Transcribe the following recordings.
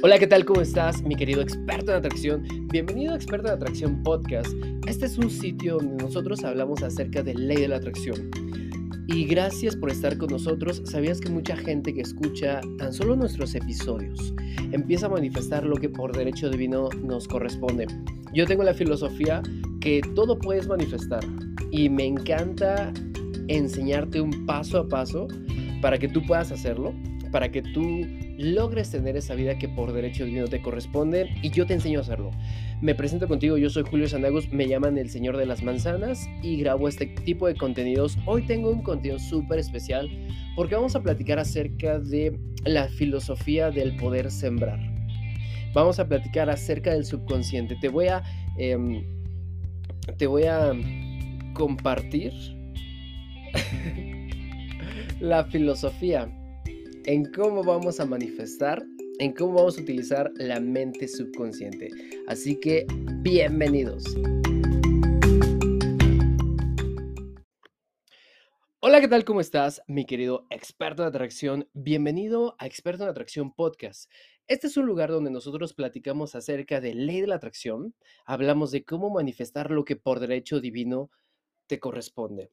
Hola, ¿qué tal? ¿Cómo estás, mi querido experto en atracción? Bienvenido a Experto en Atracción Podcast. Este es un sitio donde nosotros hablamos acerca de ley de la atracción. Y gracias por estar con nosotros. ¿Sabías que mucha gente que escucha tan solo nuestros episodios empieza a manifestar lo que por derecho divino nos corresponde? Yo tengo la filosofía que todo puedes manifestar y me encanta enseñarte un paso a paso para que tú puedas hacerlo, para que tú logres tener esa vida que por derecho divino te corresponde y yo te enseño a hacerlo. Me presento contigo, yo soy Julio Sandagos, me llaman el Señor de las Manzanas y grabo este tipo de contenidos. Hoy tengo un contenido súper especial porque vamos a platicar acerca de la filosofía del poder sembrar. Vamos a platicar acerca del subconsciente. Te voy a, em, te voy a compartir la filosofía en cómo vamos a manifestar, en cómo vamos a utilizar la mente subconsciente. Así que, bienvenidos. Hola, ¿qué tal? ¿Cómo estás, mi querido experto de atracción? Bienvenido a Experto en Atracción Podcast. Este es un lugar donde nosotros platicamos acerca de ley de la atracción, hablamos de cómo manifestar lo que por derecho divino te corresponde.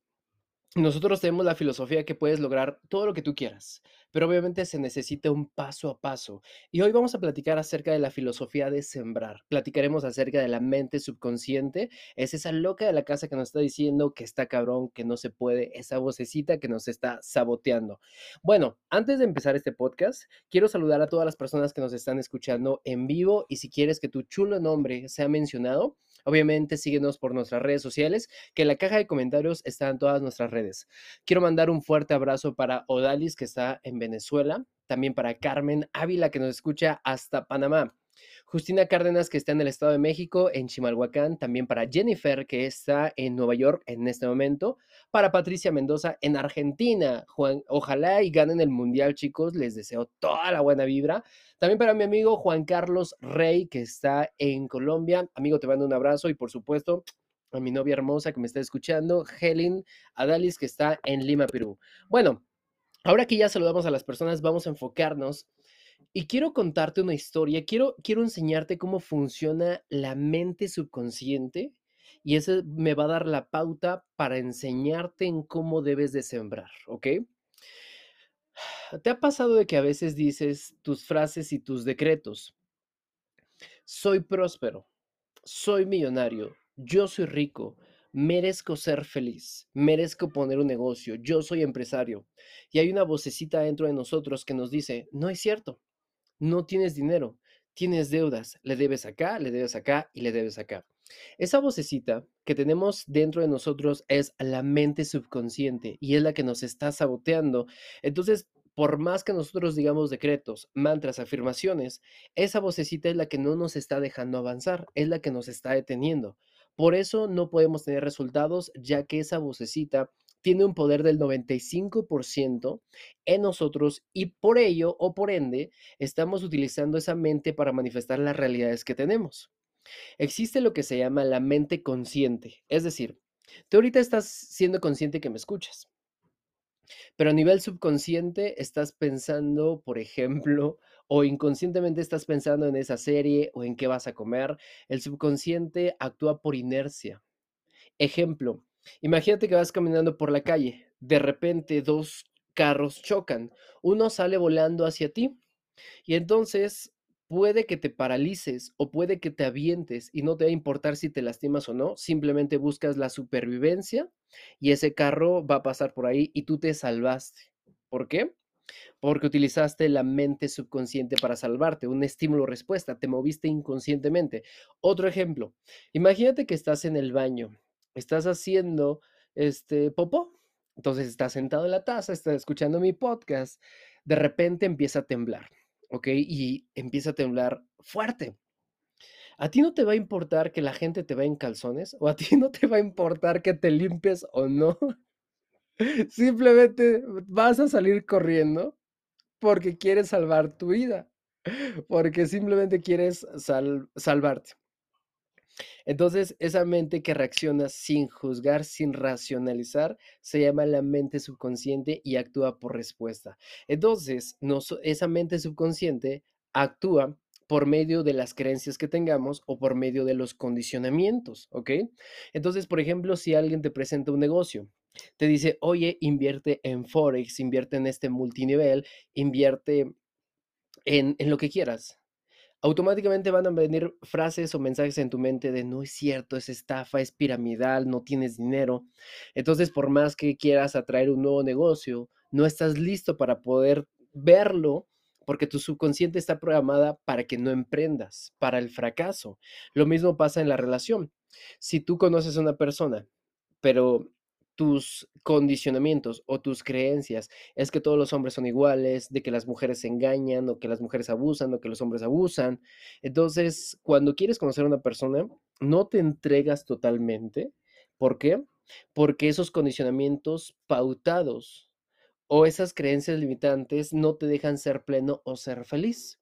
Nosotros tenemos la filosofía que puedes lograr todo lo que tú quieras, pero obviamente se necesita un paso a paso. Y hoy vamos a platicar acerca de la filosofía de sembrar. Platicaremos acerca de la mente subconsciente. Es esa loca de la casa que nos está diciendo que está cabrón, que no se puede, esa vocecita que nos está saboteando. Bueno, antes de empezar este podcast, quiero saludar a todas las personas que nos están escuchando en vivo y si quieres que tu chulo nombre sea mencionado, Obviamente síguenos por nuestras redes sociales, que en la caja de comentarios están todas nuestras redes. Quiero mandar un fuerte abrazo para Odalis, que está en Venezuela, también para Carmen Ávila, que nos escucha hasta Panamá. Justina Cárdenas, que está en el Estado de México, en Chimalhuacán, también para Jennifer, que está en Nueva York en este momento, para Patricia Mendoza en Argentina. Juan, ojalá y ganen el Mundial, chicos, les deseo toda la buena vibra. También para mi amigo Juan Carlos Rey, que está en Colombia. Amigo, te mando un abrazo y por supuesto a mi novia hermosa que me está escuchando, Helen Adalis, que está en Lima, Perú. Bueno, ahora que ya saludamos a las personas, vamos a enfocarnos y quiero contarte una historia, quiero, quiero enseñarte cómo funciona la mente subconsciente y eso me va a dar la pauta para enseñarte en cómo debes de sembrar, ¿ok? ¿Te ha pasado de que a veces dices tus frases y tus decretos? Soy próspero, soy millonario, yo soy rico, merezco ser feliz, merezco poner un negocio, yo soy empresario. Y hay una vocecita dentro de nosotros que nos dice, no es cierto, no tienes dinero, tienes deudas, le debes acá, le debes acá y le debes acá. Esa vocecita que tenemos dentro de nosotros es la mente subconsciente y es la que nos está saboteando. Entonces, por más que nosotros digamos decretos, mantras, afirmaciones, esa vocecita es la que no nos está dejando avanzar, es la que nos está deteniendo. Por eso no podemos tener resultados, ya que esa vocecita tiene un poder del 95% en nosotros y por ello o por ende estamos utilizando esa mente para manifestar las realidades que tenemos. Existe lo que se llama la mente consciente, es decir, tú ahorita estás siendo consciente que me escuchas, pero a nivel subconsciente estás pensando, por ejemplo, o inconscientemente estás pensando en esa serie o en qué vas a comer. El subconsciente actúa por inercia. Ejemplo, imagínate que vas caminando por la calle, de repente dos carros chocan, uno sale volando hacia ti y entonces puede que te paralices o puede que te avientes y no te va a importar si te lastimas o no, simplemente buscas la supervivencia y ese carro va a pasar por ahí y tú te salvaste. ¿Por qué? Porque utilizaste la mente subconsciente para salvarte, un estímulo-respuesta, te moviste inconscientemente. Otro ejemplo, imagínate que estás en el baño, estás haciendo este popó, entonces estás sentado en la taza, estás escuchando mi podcast, de repente empieza a temblar ¿ok? Y empieza a temblar fuerte. ¿A ti no te va a importar que la gente te vea en calzones? ¿O a ti no te va a importar que te limpies o no? Simplemente vas a salir corriendo porque quieres salvar tu vida, porque simplemente quieres salvarte. Entonces, esa mente que reacciona sin juzgar, sin racionalizar, se llama la mente subconsciente y actúa por respuesta. Entonces, esa mente subconsciente actúa por medio de las creencias que tengamos o por medio de los condicionamientos, ¿ok? Entonces, por ejemplo, si alguien te presenta un negocio, te dice, oye, invierte en Forex, invierte en este multinivel, invierte en, lo que quieras automáticamente van a venir frases o mensajes en tu mente de no es cierto, es estafa, es piramidal, no tienes dinero. Entonces, por más que quieras atraer un nuevo negocio, no estás listo para poder verlo porque tu subconsciente está programada para que no emprendas, para el fracaso. Lo mismo pasa en la relación. Si tú conoces a una persona, pero tus condicionamientos o tus creencias es que todos los hombres son iguales, de que las mujeres se engañan o que las mujeres abusan o que los hombres abusan. Entonces, cuando quieres conocer a una persona, no te entregas totalmente. ¿Por qué? Porque esos condicionamientos pautados o esas creencias limitantes no te dejan ser pleno o ser feliz.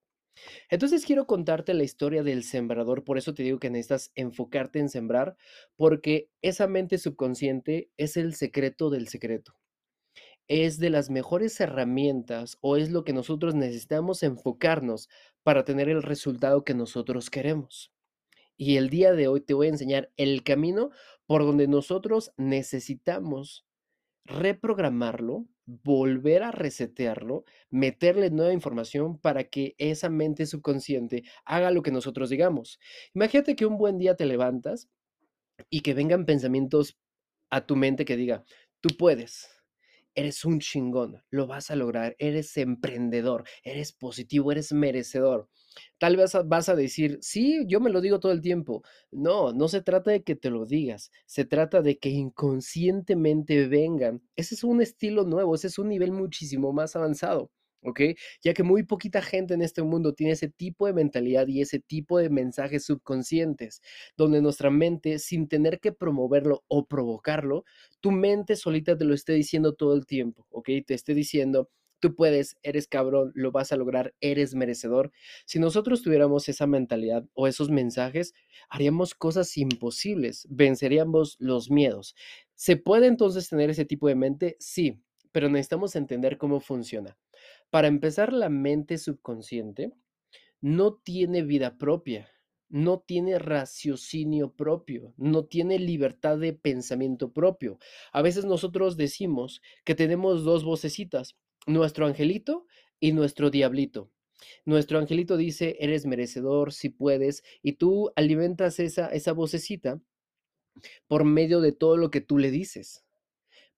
Entonces quiero contarte la historia del sembrador, por eso te digo que necesitas enfocarte en sembrar, porque esa mente subconsciente es el secreto del secreto. Es de las mejores herramientas o es lo que nosotros necesitamos enfocarnos para tener el resultado que nosotros queremos. Y el día de hoy te voy a enseñar el camino por donde nosotros necesitamos reprogramarlo, volver a resetearlo, meterle nueva información para que esa mente subconsciente haga lo que nosotros digamos. Imagínate que un buen día te levantas y que vengan pensamientos a tu mente que diga, tú puedes, eres un chingón, lo vas a lograr, eres emprendedor, eres positivo, eres merecedor. Tal vez vas a decir, sí, yo me lo digo todo el tiempo. No, no se trata de que te lo digas, se trata de que inconscientemente vengan. Ese es un estilo nuevo, ese es un nivel muchísimo más avanzado. ¿ok? Ya que muy poquita gente en este mundo tiene ese tipo de mentalidad y ese tipo de mensajes subconscientes, donde nuestra mente, sin tener que promoverlo o provocarlo, tu mente solita te lo esté diciendo todo el tiempo, ¿ok? Te esté diciendo, tú puedes, eres cabrón, lo vas a lograr, eres merecedor. Si nosotros tuviéramos esa mentalidad o esos mensajes, haríamos cosas imposibles, venceríamos los miedos. ¿Se puede entonces tener ese tipo de mente? Sí, pero necesitamos entender cómo funciona. Para empezar, la mente subconsciente no tiene vida propia, no tiene raciocinio propio, no tiene libertad de pensamiento propio. A veces nosotros decimos que tenemos dos vocecitas, nuestro angelito y nuestro diablito. Nuestro angelito dice, eres merecedor, si puedes, y tú alimentas esa, esa vocecita por medio de todo lo que tú le dices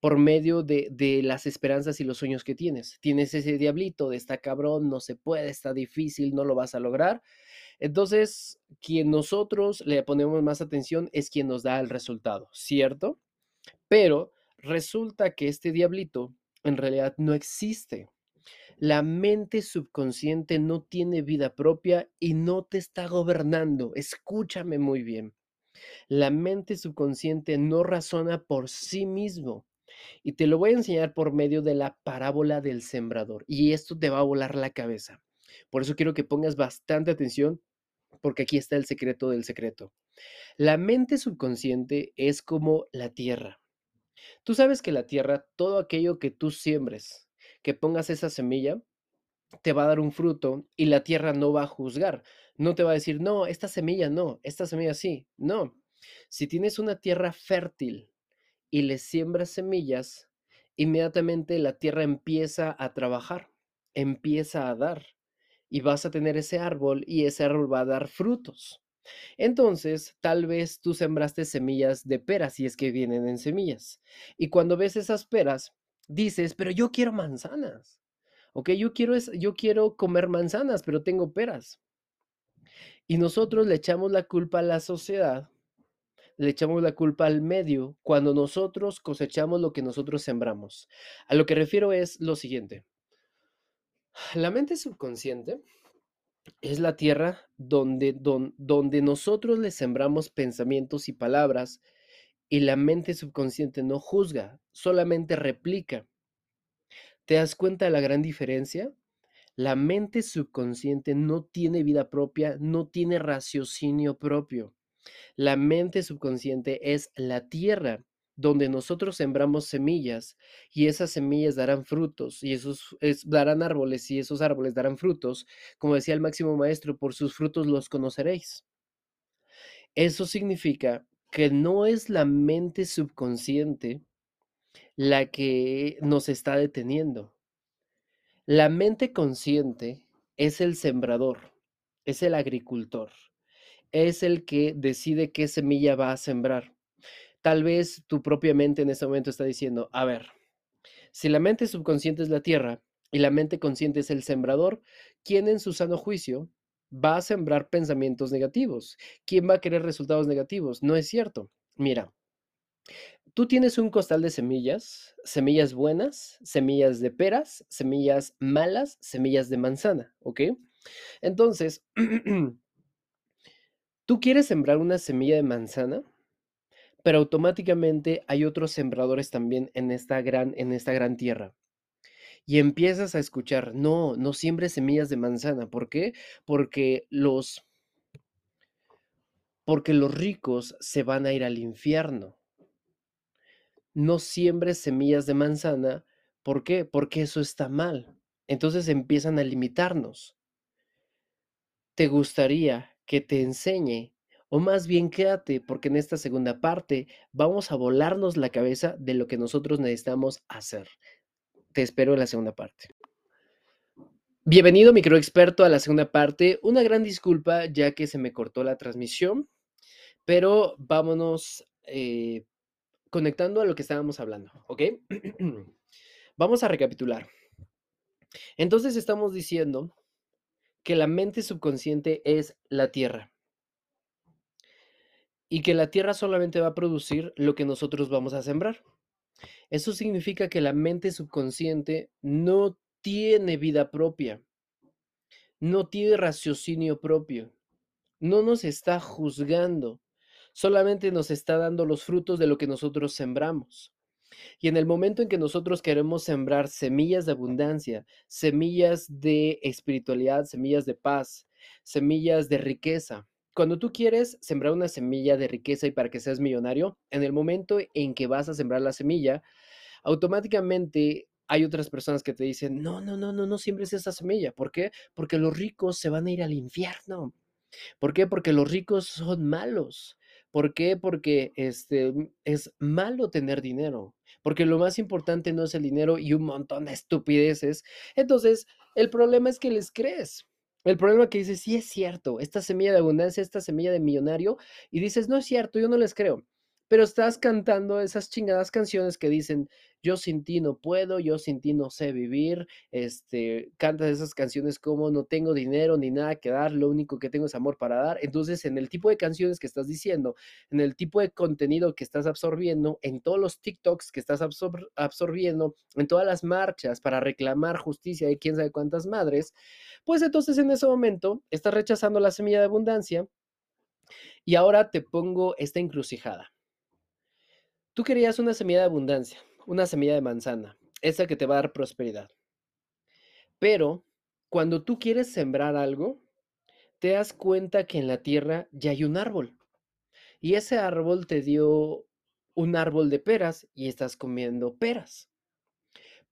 por medio de, de, las esperanzas y los sueños que tienes. Tienes ese diablito de está cabrón, no se puede, está difícil, no lo vas a lograr. Entonces, quien nosotros le ponemos más atención es quien nos da el resultado, ¿cierto? Pero resulta que este diablito en realidad no existe. La mente subconsciente no tiene vida propia y no te está gobernando. Escúchame muy bien. La mente subconsciente no razona por sí mismo. Y te lo voy a enseñar por medio de la parábola del sembrador. Y esto te va a volar la cabeza. Por eso quiero que pongas bastante atención porque aquí está el secreto del secreto. La mente subconsciente es como la tierra. Tú sabes que la tierra, todo aquello que tú siembres, que pongas esa semilla, te va a dar un fruto y la tierra no va a juzgar. No te va a decir, no, esta semilla no, esta semilla sí. No. Si tienes una tierra fértil, y le siembras semillas, inmediatamente la tierra empieza a trabajar, empieza a dar y vas a tener ese árbol y ese árbol va a dar frutos. Entonces, tal vez tú sembraste semillas de peras y es que vienen en semillas. Y cuando ves esas peras, dices, pero yo quiero manzanas. Ok, yo quiero, yo quiero comer manzanas, pero tengo peras. Y nosotros le echamos la culpa a la sociedad le echamos la culpa al medio cuando nosotros cosechamos lo que nosotros sembramos. A lo que refiero es lo siguiente. La mente subconsciente es la tierra donde, donde nosotros le sembramos pensamientos y palabras y la mente subconsciente no juzga, solamente replica. ¿Te das cuenta de la gran diferencia? La mente subconsciente no tiene vida propia, no tiene raciocinio propio. La mente subconsciente es la tierra donde nosotros sembramos semillas y esas semillas darán frutos y esos darán árboles y esos árboles darán frutos, como decía el máximo maestro, por sus frutos los conoceréis. Eso significa que no es la mente subconsciente la que nos está deteniendo. La mente consciente es el sembrador, es el agricultor, es el que decide qué semilla va a sembrar. Tal vez tu propia mente en ese momento está diciendo, a ver, si la mente subconsciente es la tierra y la mente consciente es el sembrador, ¿quién en su sano juicio va a sembrar pensamientos negativos? ¿Quién va a querer resultados negativos? No es cierto. Mira, tú tienes un costal de semillas, semillas buenas, semillas de peras, semillas malas, semillas de manzana, ¿ok? Entonces, tú quieres sembrar una semilla de manzana, pero automáticamente hay otros sembradores también en esta gran, en esta gran tierra. Y empiezas a escuchar, no, no siembres semillas de manzana. ¿Por qué? Porque los, porque los ricos se van a ir al infierno. No siembres semillas de manzana. ¿Por qué? Porque eso está mal. Entonces empiezan a limitarnos. ¿Te gustaría que te enseñe? O más bien quédate, porque en esta segunda parte vamos a volarnos la cabeza de lo que nosotros necesitamos hacer. Te espero en la segunda parte. Bienvenido, microexperto, a la segunda parte. Una gran disculpa ya que se me cortó la transmisión, pero vámonos eh, conectando a lo que estábamos hablando, ¿ok? Vamos a recapitular. Entonces estamos diciendo que la mente subconsciente es la tierra y que la tierra solamente va a producir lo que nosotros vamos a sembrar. Eso significa que la mente subconsciente no tiene vida propia, no tiene raciocinio propio, no nos está juzgando, solamente nos está dando los frutos de lo que nosotros sembramos. Y en el momento en que nosotros queremos sembrar semillas de abundancia, semillas de espiritualidad, semillas de paz, semillas de riqueza, cuando tú quieres sembrar una semilla de riqueza y para que seas millonario, en el momento en que vas a sembrar la semilla, automáticamente hay otras personas que te dicen, no, no, no, no, no siembres esa semilla. ¿Por qué? Porque los ricos se van a ir al infierno. ¿Por qué? Porque los ricos son malos. ¿Por qué? Porque este, es malo tener dinero. Porque lo más importante no es el dinero y un montón de estupideces. Entonces, el problema es que les crees. El problema que dices, sí es cierto, esta semilla de abundancia, esta semilla de millonario, y dices, no es cierto, yo no les creo pero estás cantando esas chingadas canciones que dicen, yo sin ti no puedo, yo sin ti no sé vivir, este, cantas esas canciones como no tengo dinero ni nada que dar, lo único que tengo es amor para dar. Entonces, en el tipo de canciones que estás diciendo, en el tipo de contenido que estás absorbiendo, en todos los TikToks que estás absorbiendo, en todas las marchas para reclamar justicia de quién sabe cuántas madres, pues entonces en ese momento estás rechazando la semilla de abundancia y ahora te pongo esta encrucijada Tú querías una semilla de abundancia, una semilla de manzana, esa que te va a dar prosperidad. Pero cuando tú quieres sembrar algo, te das cuenta que en la tierra ya hay un árbol. Y ese árbol te dio un árbol de peras y estás comiendo peras.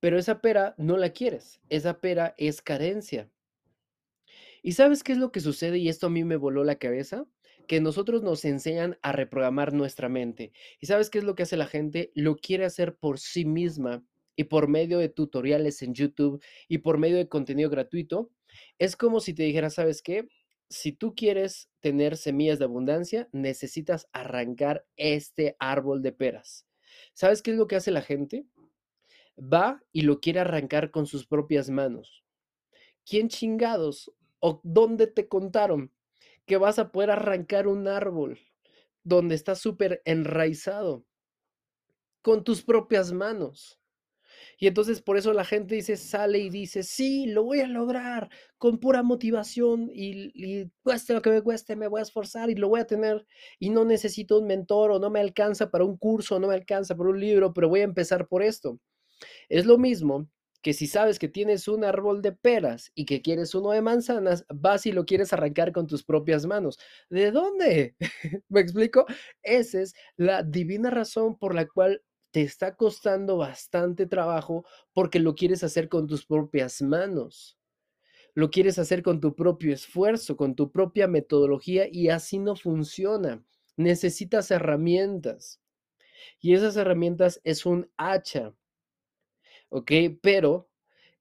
Pero esa pera no la quieres. Esa pera es carencia. ¿Y sabes qué es lo que sucede? Y esto a mí me voló la cabeza que nosotros nos enseñan a reprogramar nuestra mente. ¿Y sabes qué es lo que hace la gente? Lo quiere hacer por sí misma y por medio de tutoriales en YouTube y por medio de contenido gratuito. Es como si te dijera, ¿sabes qué? Si tú quieres tener semillas de abundancia, necesitas arrancar este árbol de peras. ¿Sabes qué es lo que hace la gente? Va y lo quiere arrancar con sus propias manos. ¿Quién chingados? ¿O dónde te contaron que vas a poder arrancar un árbol donde está súper enraizado con tus propias manos. Y entonces por eso la gente dice, sale y dice, sí, lo voy a lograr con pura motivación y, y, cueste lo que me cueste, me voy a esforzar y lo voy a tener. Y no necesito un mentor o no me alcanza para un curso, no me alcanza para un libro, pero voy a empezar por esto. Es lo mismo que si sabes que tienes un árbol de peras y que quieres uno de manzanas, vas y lo quieres arrancar con tus propias manos. ¿De dónde? ¿Me explico? Esa es la divina razón por la cual te está costando bastante trabajo porque lo quieres hacer con tus propias manos. Lo quieres hacer con tu propio esfuerzo, con tu propia metodología y así no funciona. Necesitas herramientas. Y esas herramientas es un hacha. ¿Ok? Pero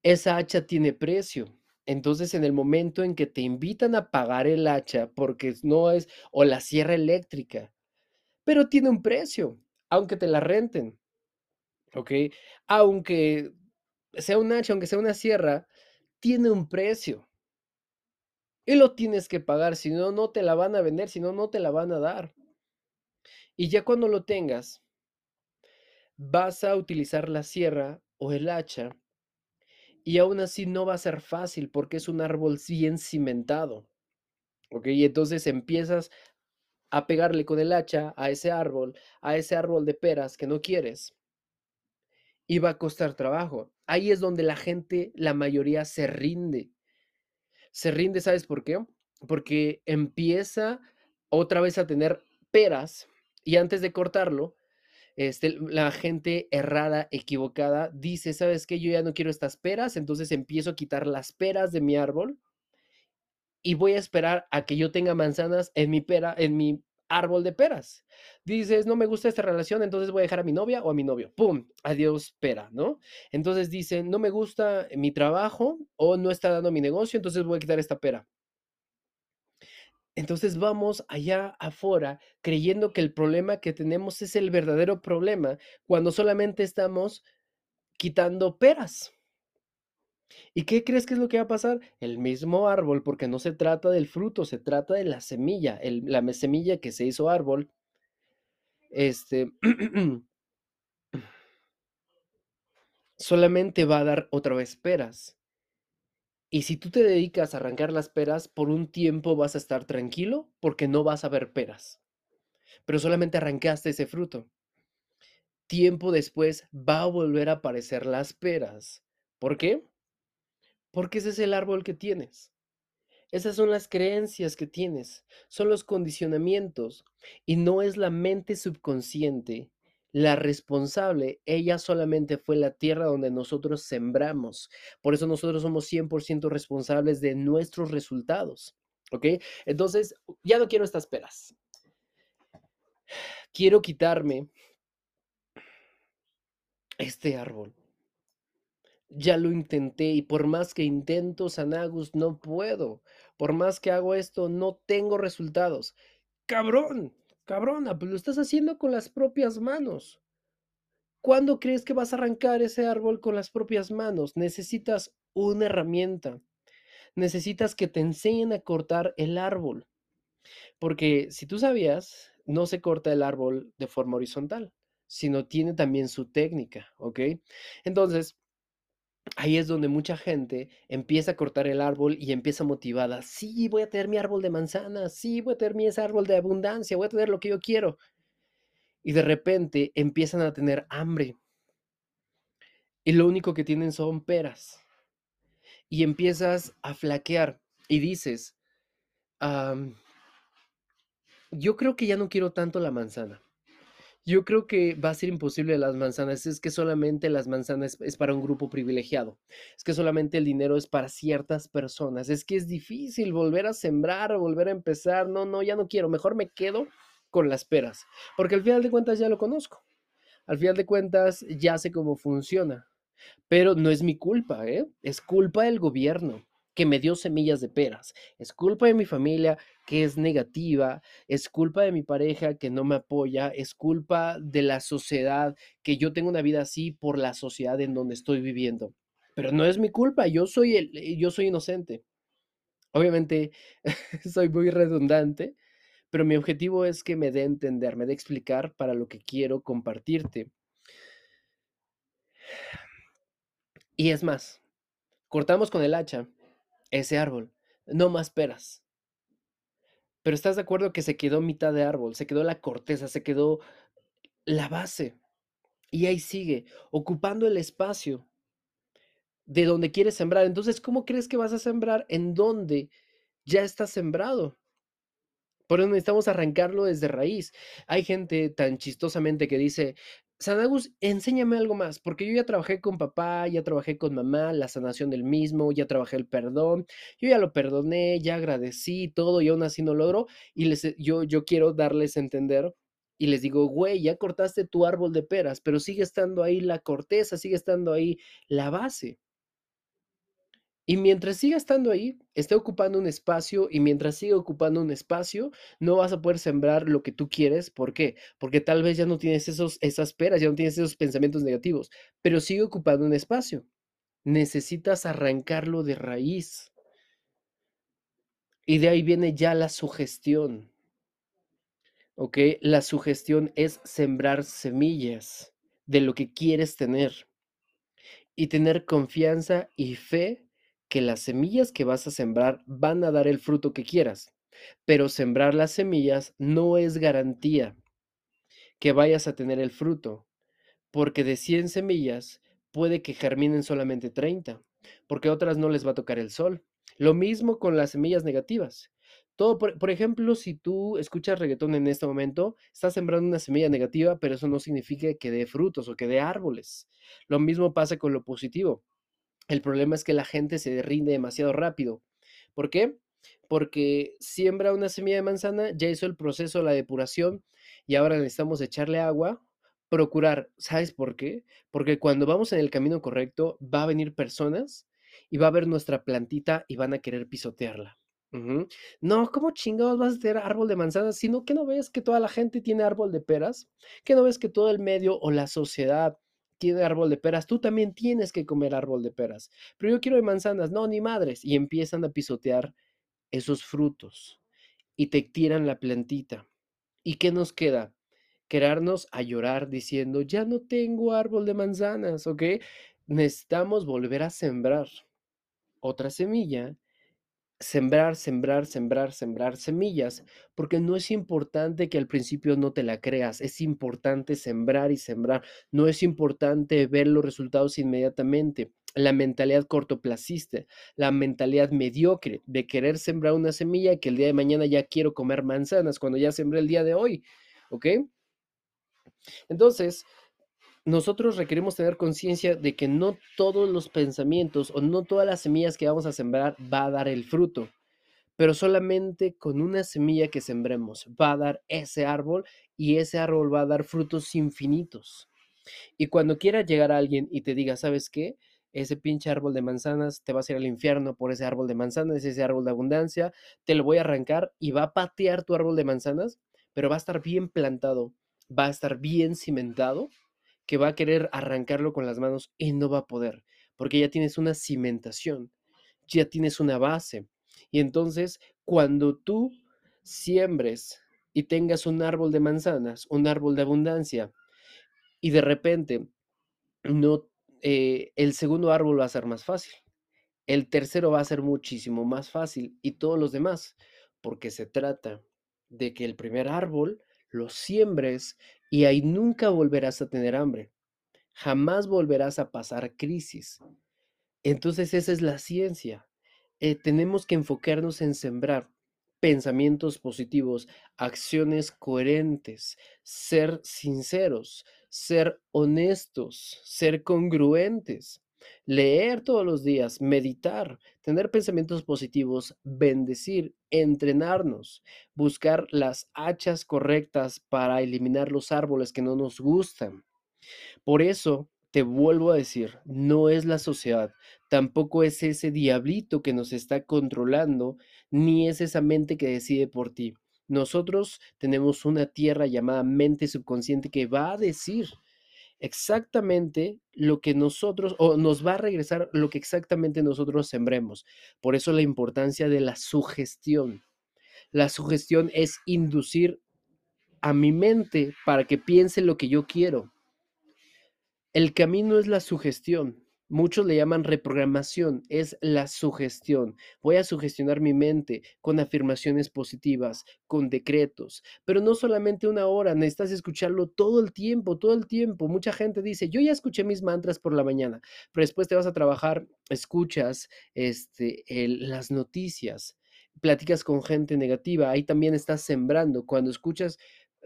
esa hacha tiene precio. Entonces, en el momento en que te invitan a pagar el hacha, porque no es, o la sierra eléctrica, pero tiene un precio, aunque te la renten. ¿Ok? Aunque sea un hacha, aunque sea una sierra, tiene un precio. Y lo tienes que pagar, si no, no te la van a vender, si no, no te la van a dar. Y ya cuando lo tengas, vas a utilizar la sierra o el hacha y aún así no va a ser fácil porque es un árbol bien cimentado. ¿Ok? Y entonces empiezas a pegarle con el hacha a ese árbol, a ese árbol de peras que no quieres. Y va a costar trabajo. Ahí es donde la gente, la mayoría, se rinde. Se rinde, ¿sabes por qué? Porque empieza otra vez a tener peras y antes de cortarlo, este, la gente errada, equivocada, dice, ¿sabes qué? Yo ya no quiero estas peras, entonces empiezo a quitar las peras de mi árbol y voy a esperar a que yo tenga manzanas en mi pera, en mi árbol de peras. Dices, no me gusta esta relación, entonces voy a dejar a mi novia o a mi novio. ¡Pum! Adiós, pera, ¿no? Entonces dicen, no me gusta mi trabajo o no está dando mi negocio, entonces voy a quitar esta pera. Entonces vamos allá afuera creyendo que el problema que tenemos es el verdadero problema cuando solamente estamos quitando peras. ¿Y qué crees que es lo que va a pasar? El mismo árbol, porque no se trata del fruto, se trata de la semilla, la semilla que se hizo árbol. Este solamente va a dar otra vez peras. Y si tú te dedicas a arrancar las peras, por un tiempo vas a estar tranquilo porque no vas a ver peras. Pero solamente arrancaste ese fruto. Tiempo después va a volver a aparecer las peras. ¿Por qué? Porque ese es el árbol que tienes. Esas son las creencias que tienes, son los condicionamientos y no es la mente subconsciente la responsable, ella solamente fue la tierra donde nosotros sembramos. Por eso nosotros somos 100% responsables de nuestros resultados. ¿Ok? Entonces, ya no quiero estas peras. Quiero quitarme este árbol. Ya lo intenté y por más que intento, Sanagus, no puedo. Por más que hago esto, no tengo resultados. Cabrón, Cabrona, pues lo estás haciendo con las propias manos. ¿Cuándo crees que vas a arrancar ese árbol con las propias manos? Necesitas una herramienta. Necesitas que te enseñen a cortar el árbol. Porque si tú sabías, no se corta el árbol de forma horizontal, sino tiene también su técnica, ¿ok? Entonces, ahí es donde mucha gente empieza a cortar el árbol y empieza motivada. Sí, voy a tener mi árbol de manzana, sí, voy a tener mi ese árbol de abundancia, voy a tener lo que yo quiero. Y de repente empiezan a tener hambre. Y lo único que tienen son peras. Y empiezas a flaquear y dices, yo creo que ya no quiero tanto la manzana. Yo creo que va a ser imposible las manzanas. Es que solamente las manzanas es para un grupo privilegiado. Es que solamente el dinero es para ciertas personas. Es que es difícil volver a sembrar, volver a empezar. No, no, ya no quiero. Mejor me quedo con las peras. Porque al final de cuentas ya lo conozco. Al final de cuentas ya sé cómo funciona. Pero no es mi culpa, ¿eh? Es culpa del gobierno que me dio semillas de peras. Es culpa de mi familia que es negativa, es culpa de mi pareja que no me apoya, es culpa de la sociedad que yo tengo una vida así por la sociedad en donde estoy viviendo. Pero no es mi culpa, yo soy el, eh, yo soy inocente. Obviamente soy muy redundante, pero mi objetivo es que me dé entender, me dé explicar para lo que quiero compartirte. Y es más, cortamos con el hacha ese árbol, no más peras. Pero estás de acuerdo que se quedó mitad de árbol, se quedó la corteza, se quedó la base. Y ahí sigue, ocupando el espacio. de donde quieres sembrar. Entonces, ¿cómo crees que vas a sembrar en donde ya está sembrado? Por eso necesitamos arrancarlo desde raíz. Hay gente tan chistosamente que dice, Sanagus, enséñame algo más, porque yo ya trabajé con papá, ya trabajé con mamá, la sanación del mismo, ya trabajé el perdón, yo ya lo perdoné, ya agradecí todo y aún así no logro. Y les, yo, yo quiero darles a entender y les digo, güey, ya cortaste tu árbol de peras, pero sigue estando ahí la corteza, sigue estando ahí la base. Y mientras siga estando ahí, está ocupando un espacio y mientras siga ocupando un espacio, no vas a poder sembrar lo que tú quieres. ¿Por qué? Porque tal vez ya no tienes esos, esas peras, ya no tienes esos pensamientos negativos, pero sigue ocupando un espacio. Necesitas arrancarlo de raíz. Y de ahí viene ya la sugestión. ¿Ok? La sugestión es sembrar semillas de lo que quieres tener y tener confianza y fe que las semillas que vas a sembrar van a dar el fruto que quieras, pero sembrar las semillas no es garantía que vayas a tener el fruto, porque de 100 semillas puede que germinen solamente 30, porque otras no les va a tocar el sol. Lo mismo con las semillas negativas. Todo, por, por, ejemplo, si tú escuchas reggaetón en este momento, estás sembrando una semilla negativa, pero eso no significa que dé frutos o que dé árboles. Lo mismo pasa con lo positivo. El problema es que la gente se rinde demasiado rápido. ¿Por qué? Porque siembra una semilla de manzana, ya hizo el proceso, la depuración, y ahora necesitamos echarle agua, procurar. ¿Sabes por qué? Porque cuando vamos en el camino correcto, va a venir personas y va a ver nuestra plantita y van a querer pisotearla. No, ¿cómo chingados vas a tener árbol de manzanas? Sino que no ves que toda la gente tiene árbol de peras, que no ves que todo el medio o la sociedad tiene árbol de peras, tú también tienes que comer árbol de peras. Pero yo quiero de manzanas, no, ni madres. Y empiezan a pisotear esos frutos y te tiran la plantita. ¿Y qué nos queda? Querarnos a llorar diciendo, ya no tengo árbol de manzanas, ¿ok? Necesitamos volver a sembrar otra semilla sembrar, sembrar, sembrar, sembrar semillas, porque no es importante que al principio no te la creas, es importante sembrar y sembrar, no es importante ver los resultados inmediatamente. La mentalidad cortoplacista, la mentalidad mediocre de querer sembrar una semilla que el día de mañana ya quiero comer manzanas cuando ya sembré el día de hoy, ¿ok? Entonces, nosotros requerimos tener conciencia de que no todos los pensamientos o no todas las semillas que vamos a sembrar va a dar el fruto, pero solamente con una semilla que sembremos va a dar ese árbol y ese árbol va a dar frutos infinitos. Y cuando quiera llegar a alguien y te diga, ¿sabes qué? Ese pinche árbol de manzanas te va a ir al infierno por ese árbol de manzanas, ese árbol de abundancia, te lo voy a arrancar y va a patear tu árbol de manzanas, pero va a estar bien plantado, va a estar bien cimentado que va a querer arrancarlo con las manos y no va a poder, porque ya tienes una cimentación, ya tienes una base. Y entonces, cuando tú siembres y tengas un árbol de manzanas, un árbol de abundancia, y de repente no, eh, el segundo árbol va a ser más fácil, el tercero va a ser muchísimo más fácil y todos los demás, porque se trata de que el primer árbol lo siembres y ahí nunca volverás a tener hambre. Jamás volverás a pasar crisis. Entonces esa es la ciencia. Eh, tenemos que enfocarnos en sembrar pensamientos positivos, acciones coherentes, ser sinceros, ser honestos, ser congruentes. Leer todos los días, meditar, tener pensamientos positivos, bendecir, entrenarnos, buscar las hachas correctas para eliminar los árboles que no nos gustan. Por eso te vuelvo a decir, no es la sociedad, tampoco es ese diablito que nos está controlando, ni es esa mente que decide por ti. Nosotros tenemos una tierra llamada mente subconsciente que va a decir exactamente lo que nosotros, o nos va a regresar lo que exactamente nosotros sembremos. Por eso la importancia de la sugestión. La sugestión es inducir a mi mente para que piense lo que yo quiero. El camino es la sugestión, Muchos le llaman reprogramación, es la sugestión. Voy a sugestionar mi mente con afirmaciones positivas, con decretos, pero no solamente una hora, necesitas escucharlo todo el tiempo, todo el tiempo. Mucha gente dice, yo ya escuché mis mantras por la mañana, pero después te vas a trabajar, escuchas este, las noticias, platicas con gente negativa, ahí también estás sembrando. Cuando escuchas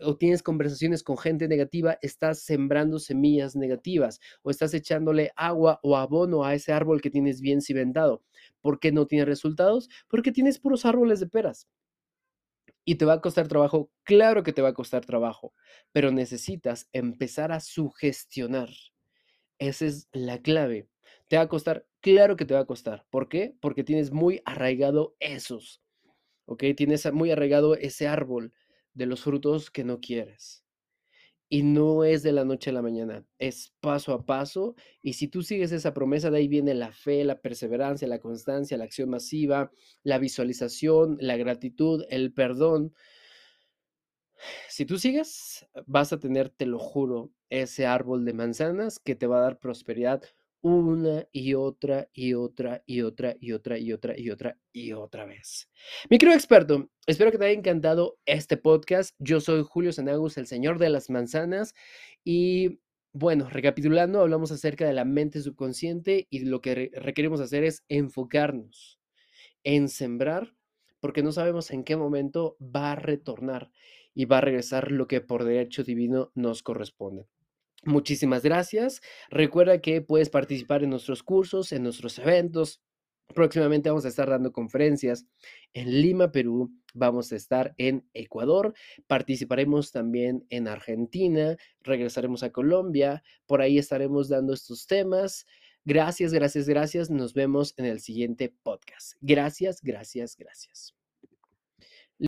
o tienes conversaciones con gente negativa, estás sembrando semillas negativas o estás echándole agua o abono a ese árbol que tienes bien cimentado. ¿Por qué no tiene resultados? Porque tienes puros árboles de peras. ¿Y te va a costar trabajo? Claro que te va a costar trabajo, pero necesitas empezar a sugestionar. Esa es la clave. ¿Te va a costar? Claro que te va a costar. ¿Por qué? Porque tienes muy arraigado esos. ¿Ok? Tienes muy arraigado ese árbol de los frutos que no quieres. Y no es de la noche a la mañana, es paso a paso. Y si tú sigues esa promesa, de ahí viene la fe, la perseverancia, la constancia, la acción masiva, la visualización, la gratitud, el perdón. Si tú sigues, vas a tener, te lo juro, ese árbol de manzanas que te va a dar prosperidad una y otra y otra y otra y otra y otra y otra y otra vez. Mi querido experto, espero que te haya encantado este podcast. Yo soy Julio Sanagus, el señor de las manzanas y bueno, recapitulando, hablamos acerca de la mente subconsciente y lo que requerimos hacer es enfocarnos en sembrar porque no sabemos en qué momento va a retornar y va a regresar lo que por derecho divino nos corresponde. Muchísimas gracias. Recuerda que puedes participar en nuestros cursos, en nuestros eventos. Próximamente vamos a estar dando conferencias en Lima, Perú. Vamos a estar en Ecuador. Participaremos también en Argentina. Regresaremos a Colombia. Por ahí estaremos dando estos temas. Gracias, gracias, gracias. Nos vemos en el siguiente podcast. Gracias, gracias, gracias.